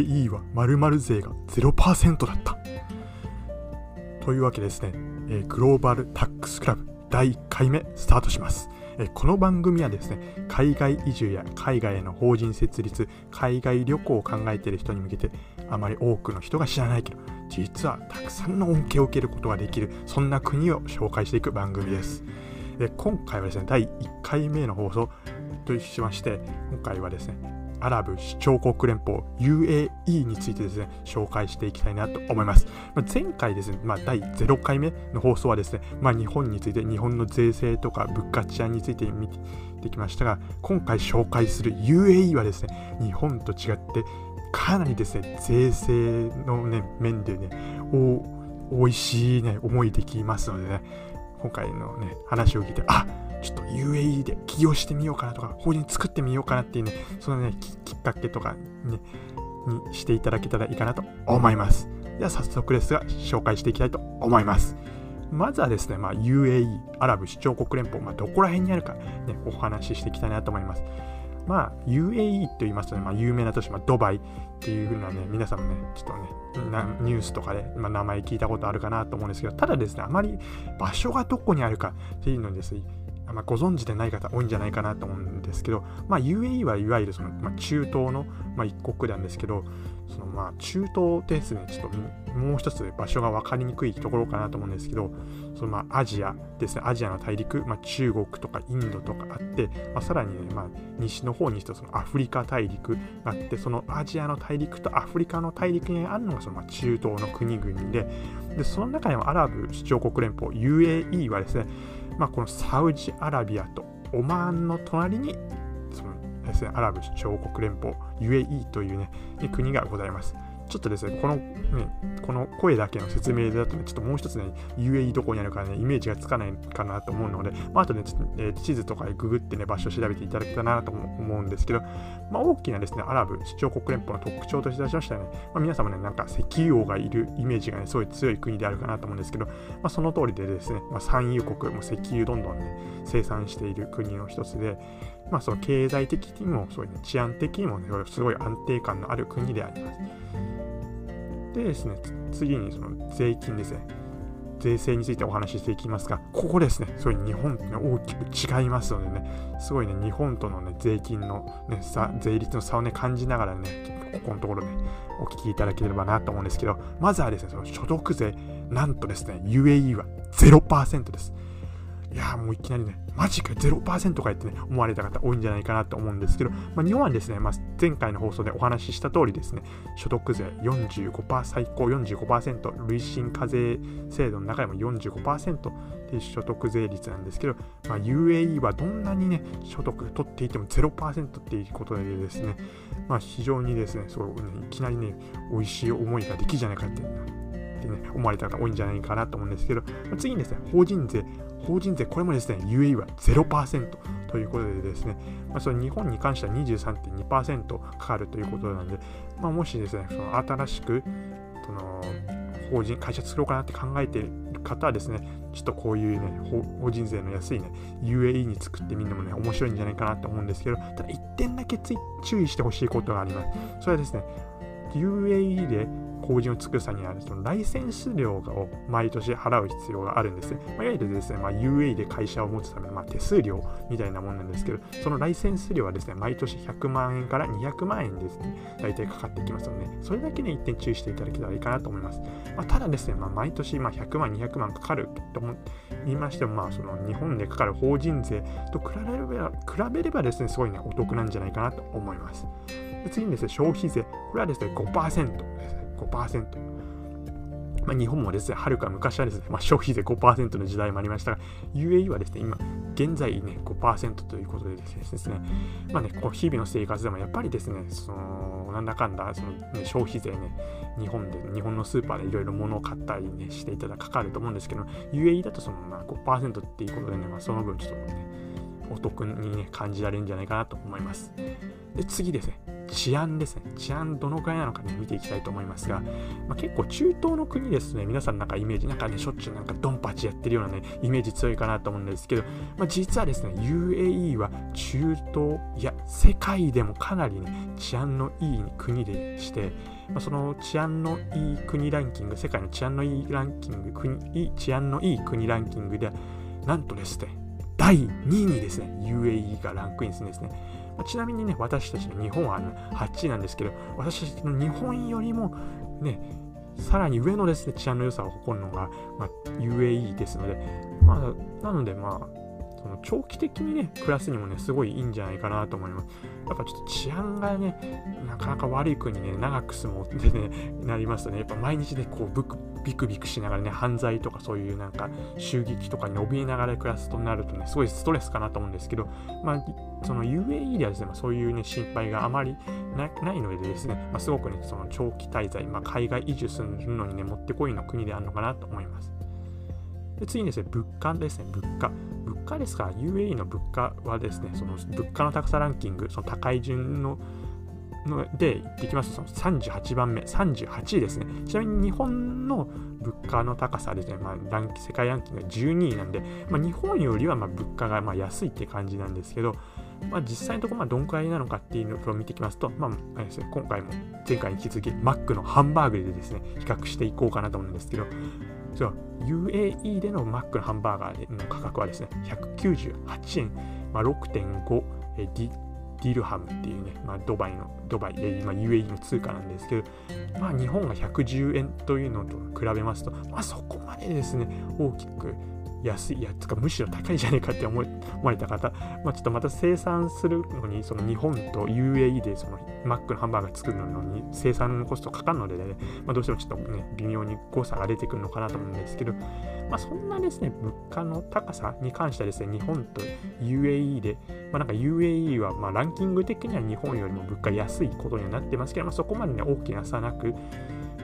UAE は〇〇税が0%だった。というわけですね、えー、グローバルタックスクラブ第1回目スタートします。えこの番組はですね、海外移住や海外への法人設立、海外旅行を考えている人に向けて、あまり多くの人が知らないけど、実はたくさんの恩恵を受けることができる、そんな国を紹介していく番組です。で今回はですね、第1回目の放送としまして、今回はですね、アラブ首長国連邦 UAE についてですね、紹介していきたいなと思います。まあ、前回ですね、まあ、第0回目の放送はですね、まあ、日本について、日本の税制とか物価治安について見てきましたが、今回紹介する UAE はですね、日本と違って、かなりですね、税制の、ね、面でね、お美味しいね、思いできますのでね、今回のね、話を聞いて、あっ UAE で起業してみようかなとか、法人作ってみようかなっていうね、そのね、きっかけとかね、にしていただけたらいいかなと思います。では早速ですが、紹介していきたいと思います。まずはですね、まあ、UAE、アラブ首長国連邦、まあ、どこら辺にあるか、ね、お話ししていきたいなと思います。まあ、UAE と言いますとね、まあ、有名な都市、まあ、ドバイっていう風なね、皆さんもね、ちょっとね、ニュースとかで、まあ、名前聞いたことあるかなと思うんですけど、ただですね、あまり場所がどこにあるかっていうのですね、まあ、ご存知でない方多いんじゃないかなと思うんですけど、まあ、UAE はいわゆるその、まあ、中東の、まあ、一国なんですけど、そのまあ中東ですね、ちょっともう一つ場所が分かりにくいところかなと思うんですけど、そのまあアジアですね、アジアの大陸、まあ、中国とかインドとかあって、まあ、さらにね、まあ、西の方にしてそのアフリカ大陸があって、そのアジアの大陸とアフリカの大陸にあるのがそのまあ中東の国々で、でその中でもアラブ首長国連邦 UAE はですね、まあ、このサウジアラビアとオマーンの隣にですね、アラブ首長国連邦 UAE というね、国がございます。ちょっとですね、このね、この声だけの説明だとね、ちょっともう一つね、UAE どこにあるかね、イメージがつかないかなと思うので、まあ、あとね、え地図とかでググってね、場所を調べていただけたらなと思うんですけど、まあ、大きなですね、アラブ首長国連邦の特徴として出しましたね、まあ、皆様ね、なんか石油王がいるイメージがね、すごい強い国であるかなと思うんですけど、まあ、その通りでですね、まあ、産油国も石油どんどんね、生産している国の一つで、まあ、その経済的にも、そういうね、治安的にもね、すごい安定感のある国であります。でですね、次にその税金ですね。税制についてお話ししていきますが、ここですね、そういう日本と、ね、大きく違いますのでね、すごいね、日本とのね、税金の、ね、差、税率の差をね、感じながらね、ここのところね、お聞きいただければなと思うんですけど、まずはですね、その所得税、なんとですね、UAE は0%です。いやもういきなりね、マジか0%かいってね、思われた方多いんじゃないかなと思うんですけど、まあ、日本はですね、まあ、前回の放送でお話しした通りですね、所得税45%、最高45%、累進課税制度の中でも45%っていう所得税率なんですけど、まあ、UAE はどんなにね、所得取っていても0%っていうことでですね、まあ、非常にですね、そうね、いきなりね、美味しい思いができるじゃないかってってね、思われた方多いんじゃないかなと思うんですけど、ま、次にですね、法人税。法人税、これもですね、UAE は0%ということでですね、まあ、その日本に関しては23.2%かかるということなので、まあ、もしですね、その新しく、その、法人、会社作ろうかなって考えている方はですね、ちょっとこういうね、法人税の安いね、UAE に作ってみるのもね、面白いんじゃないかなと思うんですけど、ただ一点だけ注意してほしいことがあります。それはですね、UAE で法人を作る際には、そのライセンス料を毎年払う必要があるんですね。まあ、いわゆるですね、まあ、UAE で会社を持つための、まあ、手数料みたいなもんなんですけど、そのライセンス料はですね、毎年100万円から200万円ですね、大体かかってきますので、それだけね、一点注意していただけたらいいかなと思います。まあ、ただですね、まあ、毎年、まあ、100万、200万かかると言いましても、まあ、その日本でかかる法人税と比べれば、比べればですね、すごいね、お得なんじゃないかなと思います。で次にですね、消費税。これはですね、5%ですね。5%。まあ、日本もですね、はるか昔はですね、まあ、消費税5%の時代もありましたが、UAE はですね、今、現在ね、5%ということでですね、まあね、こう日々の生活でもやっぱりですね、その、なんだかんだ、その、ね、消費税ね、日本で、日本のスーパーでいろいろ物を買ったりね、していただくかかると思うんですけど、UAE だとその、まあ、5%っていうことでね、まあ、その分ちょっとね、お得にね、感じられるんじゃないかなと思います。で、次ですね、治安ですね。治安どのくらいなのかね、見ていきたいと思いますが、まあ、結構中東の国ですね、皆さんなんかイメージ、なんかね、しょっちゅうなんかドンパチやってるようなね、イメージ強いかなと思うんですけど、まあ、実はですね、UAE は中東いや世界でもかなりね治安のいい国でして、まあ、その治安のいい国ランキング世界の治安のいいランキング国治安のいい国ランキングでなんとですね第2位にですね UAE がランクインするんですね、まあ、ちなみにね私たちの日本はあの8位なんですけど私たちの日本よりもねさらに上のですね治安の良さを誇るのが、まあ、UAE ですので、まあ、なのでまあその長期的にね、暮らすにもね、すごいいいんじゃないかなと思います。やっぱちょっと治安がね、なかなか悪い国にね、長く住もうってね、なりますとね、やっぱ毎日ね、こうブク、ビクビクしながらね、犯罪とかそういうなんか襲撃とかに怯えながら暮らすとなるとね、すごいストレスかなと思うんですけど、まあ、その UAE ではですね、まあ、そういうね、心配があまりないのでですね、まあ、すごくね、その長期滞在、まあ、海外移住するのにね、もってこいの国であるのかなと思います。で次にですね、物価ですね、物価。物価ですか？UAE の物価はですね、その物価の高さランキング、その高い順ので言ってきますと、その38番目、38位ですね。ちなみに日本の物価の高さですね、まあ、ラン世界ランキングが12位なんで、まあ、日本よりはま物価がま安いって感じなんですけど、まあ、実際のところまどんくらいなのかっていうのを見ていきますと、まあ、今回も前回に引き続きマックのハンバーグでですね、比較していこうかなと思うんですけど、そう UAE でのマックのハンバーガーの価格はですね、198円、まあ、6.5ディディルハムっていうね、まあ、ドバイの、ドバイ、えまあ、UAE の通貨なんですけど、まあ、日本が110円というのと比べますと、まあ、そこまでですね、大きく安いやつかむしろ高いじゃねえかって 思われた方、まあ、ちょっとまた生産するのにその日本と UAE でそのマックのハンバーガー作るのに生産のコストかかるのでね、まあ、どうしてもちょっとね微妙に誤差が出てくるのかなと思うんですけど、まあ、そんなですね物価の高さに関してはですね日本と UAE で、まあ、UAE はまランキング的には日本よりも物価安いことにはなってますけど、まあ、そこまでね大きな差なく、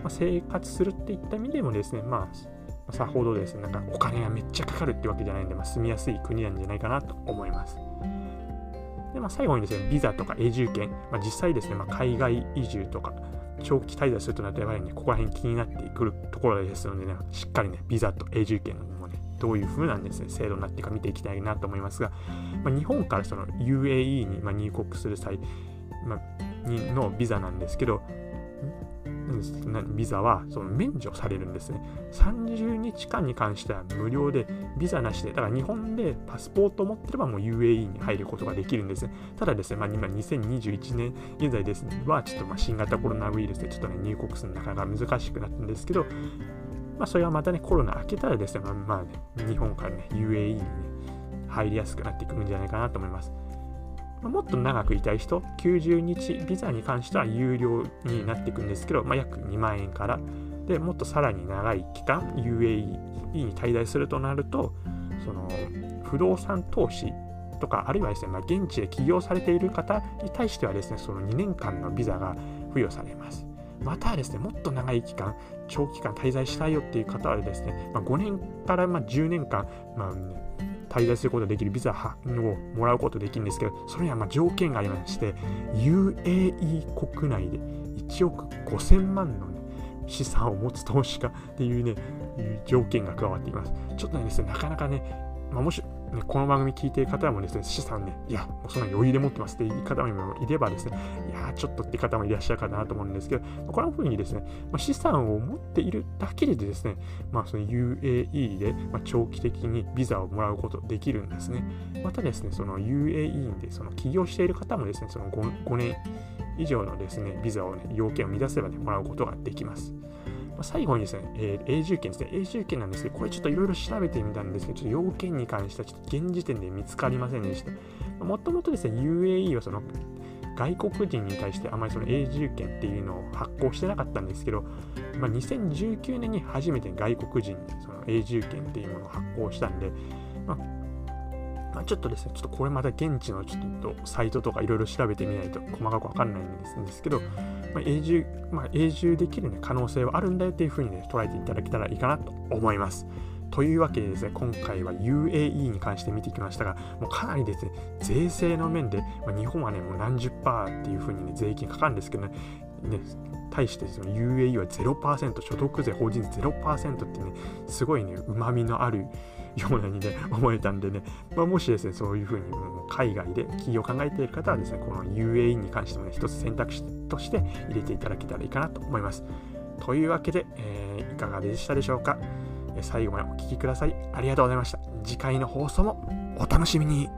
ま、生活するっていった意味でもですねまあさほどですね、なんかお金がめっちゃかかるってわけじゃないんで、まあ、住みやすい国なんじゃないかなと思います。で、まあ、最後にですね、ビザとか永住権、まあ、実際ですね、まあ、海外移住とか、長期滞在するとなると、やはりね、ここら辺気になってくるところですのでね、しっかりね、ビザと永住権もね、どういう風なんですね、制度になっていくか見ていきたいなと思いますが、まあ、日本からその UAE に入国する際、まあ、のビザなんですけど、ビザはその免除されるんですね。30日間に関しては無料で、ビザなしで、だから日本でパスポートを持ってればもう UAE に入ることができるんですね。ただですね、まあ、今2021年現在ですね、はちょっとま新型コロナウイルスでちょっとね、入国するのなかなか難しくなったんですけど、まあ、それはまたね、コロナ明けたらですね、まあ、まあね、日本からね、UAE にね、入りやすくなっていくんじゃないかなと思います。もっと長くいたい人、90日ビザに関しては有料になっていくんですけど、まあ、約2万円から、でもっとさらに長い期間、UAE に滞在するとなると、その不動産投資とか、あるいはですね、まあ、現地で起業されている方に対してはですね、その2年間のビザが付与されます。またですね、もっと長い期間、長期間滞在したいよっていう方はですね、まあ、5年からま10年間、まあね、滞在することができるビザをもらうことができるんですけど、それにはま条件がありまして、UAE 国内で1億5000万の、ね、資産を持つ投資家っていうね、条件が加わっています。ちょっとね、なかなかね、まあ、もしね、この番組聞いている方もですね、資産ね、いや、もうそんな余裕で持ってますっていう方もいればですね、いや、ちょっとって方もいらっしゃるかなと思うんですけど、このふうにですね、まあ、資産を持っているだけでですね、まあ、UAE で、ま長期的にビザをもらうことできるんですね。またですね、その UAE でその起業している方もですね、その 5, 5年以上のですね、ビザをね、要件を満たせばね、もらうことができます。ま、最後にですね、えー、永住権ですね。永住権なんですけど、これちょっといろいろ調べてみたんですけど、ちょっと要件に関してはちょっと現時点で見つかりませんでした。もともとですね、UAE はその外国人に対してあまりその永住権っていうのを発行してなかったんですけど、まあ、2019年に初めて外国人にその永住権っていうものを発行したんで、まあ、まあ、ちょっとですね、ちょっとこれまた現地のちょっとサイトとかいろいろ調べてみないと細かくわかんないんですけど、まあ、永住、まあ、永住できる、ね、可能性はあるんだよっていうふうにね、捉えていただけたらいいかなと思います。というわけでですね、今回は UAE に関して見てきましたが、もうかなりですね、税制の面で、まあ、日本はね、もう何十パーっていうふうにね、税金かかるんですけどね、ね対してその UAE は0%、所得税、法人税0%ってね、すごいね、うまみのあるようなにね、思えたんでね、まあ、もしですね、そういうふうにもう海外で企業を考えている方はですね、この UAE に関してもね、一つ選択肢として入れていただけたらいいかなと思います。というわけで、えー、いかがでしたでしょうか？最後までお聴きくださいありがとうございました。次回の放送もお楽しみに。